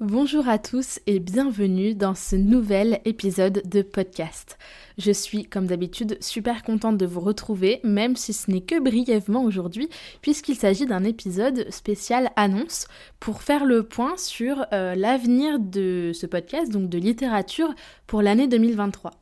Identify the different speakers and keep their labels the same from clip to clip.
Speaker 1: Bonjour à tous et bienvenue dans ce nouvel épisode de podcast. Je suis comme d'habitude super contente de vous retrouver, même si ce n'est que brièvement aujourd'hui, puisqu'il s'agit d'un épisode spécial annonce pour faire le point sur euh, l'avenir de ce podcast, donc de littérature pour l'année 2023.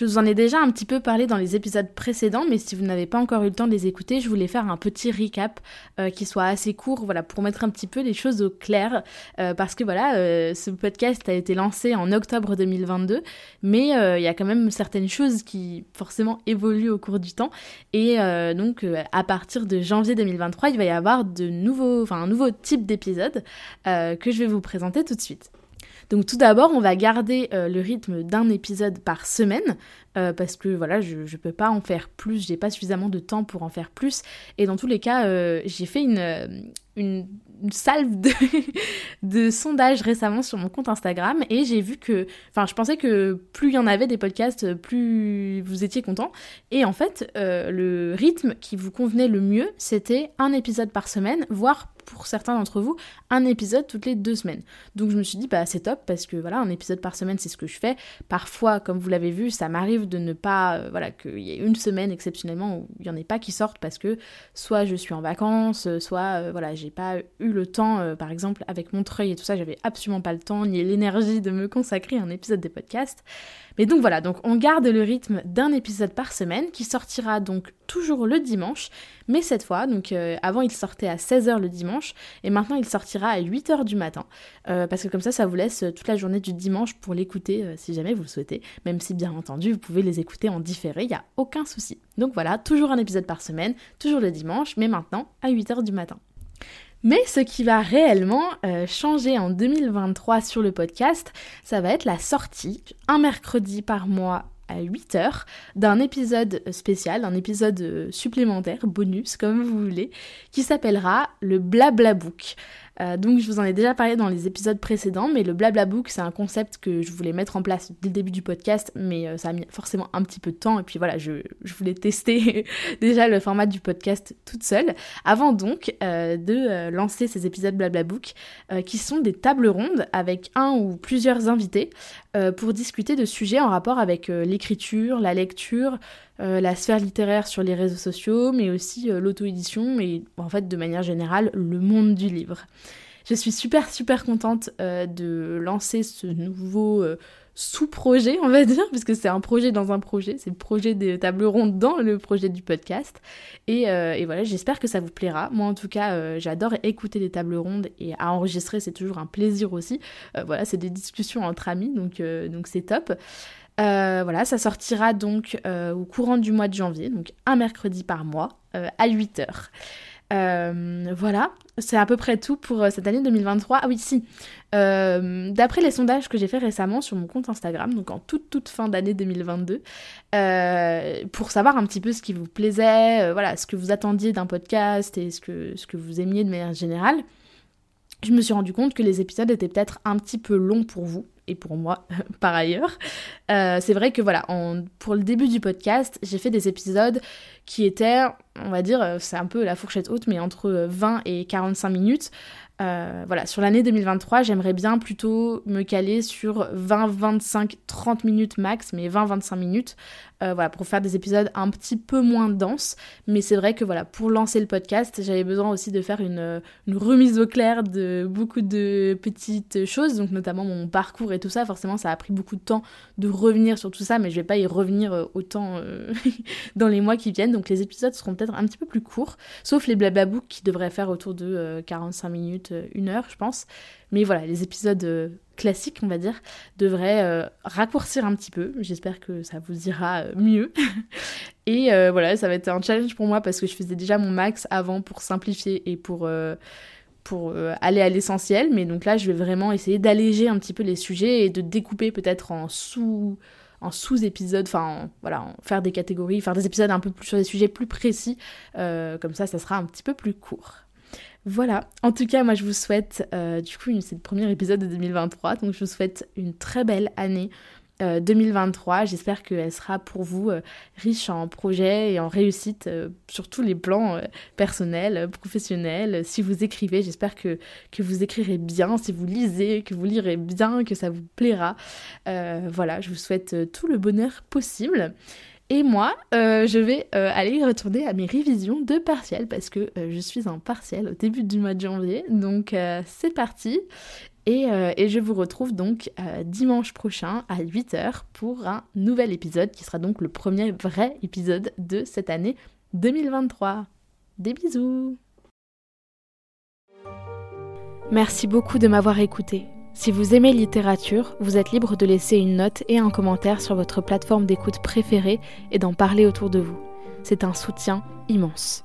Speaker 1: Je vous en ai déjà un petit peu parlé dans les épisodes précédents, mais si vous n'avez pas encore eu le temps de les écouter, je voulais faire un petit recap euh, qui soit assez court, voilà, pour mettre un petit peu les choses au clair, euh, parce que voilà, euh, ce podcast a été lancé en octobre 2022, mais il y a quand même certaines choses qui forcément évoluent au cours du temps, et donc à partir de janvier 2023, il va y avoir de nouveaux, enfin un nouveau type d'épisode que je vais vous présenter tout de suite. Donc tout d'abord, on va garder euh, le rythme d'un épisode par semaine, euh, parce que voilà, je ne peux pas en faire plus, j'ai pas suffisamment de temps pour en faire plus. Et dans tous les cas, euh, j'ai fait une, une, salve de, de sondages récemment sur mon compte Instagram et j'ai vu que, enfin, je pensais que plus il y en avait des podcasts, plus vous étiez content. Et en fait, le rythme qui vous convenait le mieux, c'était un épisode par semaine, voire pour certains d'entre vous, un épisode toutes les deux semaines. Donc je me suis dit, bah c'est top parce que voilà, un épisode par semaine, c'est ce que je fais. Parfois, comme vous l'avez vu, ça m'arrive de ne pas, euh, voilà, qu'il y ait une semaine exceptionnellement où il n'y en ait pas qui sortent parce que soit je suis en vacances, soit euh, voilà, j'ai pas eu le temps, euh, par exemple, avec mon treuil et tout ça, j'avais absolument pas le temps ni l'énergie de me consacrer à un épisode des podcasts. Mais donc voilà, donc on garde le rythme d'un épisode par semaine qui sortira donc toujours le dimanche, mais cette fois, donc euh, avant il sortait à 16h le dimanche, et maintenant il sortira à 8h du matin, euh, parce que comme ça, ça vous laisse toute la journée du dimanche pour l'écouter si jamais vous le souhaitez, même si bien entendu vous pouvez les écouter en différé, il n'y a aucun souci. Donc voilà, toujours un épisode par semaine, toujours le dimanche, mais maintenant à 8h du matin. Mais ce qui va réellement euh, changer en 2023 sur le podcast, ça va être la sortie, un mercredi par mois à 8h, d'un épisode spécial, un épisode euh, supplémentaire, bonus, comme vous voulez, qui s'appellera le Blabla Book. Euh, donc je vous en ai déjà parlé dans les épisodes précédents, mais le blabla book c'est un concept que je voulais mettre en place dès le début du podcast, mais euh, ça a mis forcément un petit peu de temps, et puis voilà, je, voulais tester déjà le format du podcast toute seule, avant donc euh, de lancer ces épisodes blabla book, qui sont des tables rondes avec un ou plusieurs invités pour discuter de sujets en rapport avec l'écriture, la lecture, la sphère littéraire sur les réseaux sociaux, mais aussi l'auto-édition et en fait de manière générale le monde du livre. Je suis super super contente euh, de lancer ce nouveau euh, sous-projet, on va dire, puisque c'est un projet dans un projet, c'est le projet des tables rondes dans le projet du podcast. Et, euh, voilà, j'espère que ça vous plaira. Moi en tout cas, j'adore écouter les tables rondes et à enregistrer, c'est toujours un plaisir aussi. voilà, c'est des discussions entre amis, donc c'est top. Voilà, ça sortira donc au courant du mois de janvier, donc un mercredi par mois à 8h. Euh, voilà, c'est à peu près tout pour euh, cette année 2023. Ah oui, si. Euh, d'après les sondages que j'ai fait récemment sur mon compte Instagram, donc en toute toute fin d'année 2022, pour savoir un petit peu ce qui vous plaisait, voilà, ce que vous attendiez d'un podcast et ce que, ce que vous aimiez de manière générale, je me suis rendu compte que les épisodes étaient peut-être un petit peu longs pour vous et pour moi par ailleurs. c'est vrai que voilà, pour le début du podcast, j'ai fait des épisodes qui était, on va dire, euh, c'est un peu la fourchette haute, mais entre 20 euh, et 45 minutes. Euh, voilà, sur l'année 2023, j'aimerais bien plutôt me caler sur 20, 25, 30 minutes max, mais 20, 25 minutes, voilà, pour faire des épisodes un petit peu moins denses. Mais c'est vrai que voilà, pour lancer le podcast, j'avais besoin aussi de faire une, remise au clair de beaucoup de petites choses, donc notamment mon parcours et tout ça. Forcément, ça a pris beaucoup de temps de revenir sur tout ça, mais je vais pas y revenir autant dans les mois qui viennent. Donc les épisodes seront un petit peu plus courts, sauf les blababooks qui devraient faire autour de 45 minutes, une heure, je pense. Mais voilà, les épisodes classique, on va dire, devrait raccourcir un petit peu. J'espère que ça vous ira mieux. et voilà, ça va être un challenge pour moi parce que je faisais déjà mon max avant pour simplifier et pour pour aller à l'essentiel, mais donc là je vais vraiment essayer d'alléger un petit peu les sujets et de découper peut-être en sous en sous-épisodes, enfin voilà, faire des catégories, faire des épisodes un peu plus sur des sujets plus précis, euh, comme ça ça sera un petit peu plus court. Voilà, en tout cas moi je vous souhaite, euh, du coup c'est le premier épisode de 2023, donc je vous souhaite une très belle année 2023. Euh, J'espère qu'elle sera pour vous euh, riche en projets et en réussite euh, sur tous les plans personnels, professionnels. Si vous écrivez, j'espère que, que vous écrirez bien. Si vous lisez, que vous lirez bien, que ça vous plaira. voilà, je vous souhaite tout le bonheur possible. Et moi, je vais aller retourner à mes révisions de partiel parce que je suis en partiel au début du mois de janvier. Donc c'est parti. Euh, et, je vous retrouve donc euh, dimanche prochain à 8h pour un nouvel épisode qui sera donc le premier vrai épisode de cette année 2023. Des bisous Merci beaucoup de m'avoir écouté. Si vous aimez littérature, vous êtes libre de laisser une note et un commentaire sur votre plateforme d'écoute préférée et d'en parler autour de vous. C'est un soutien immense.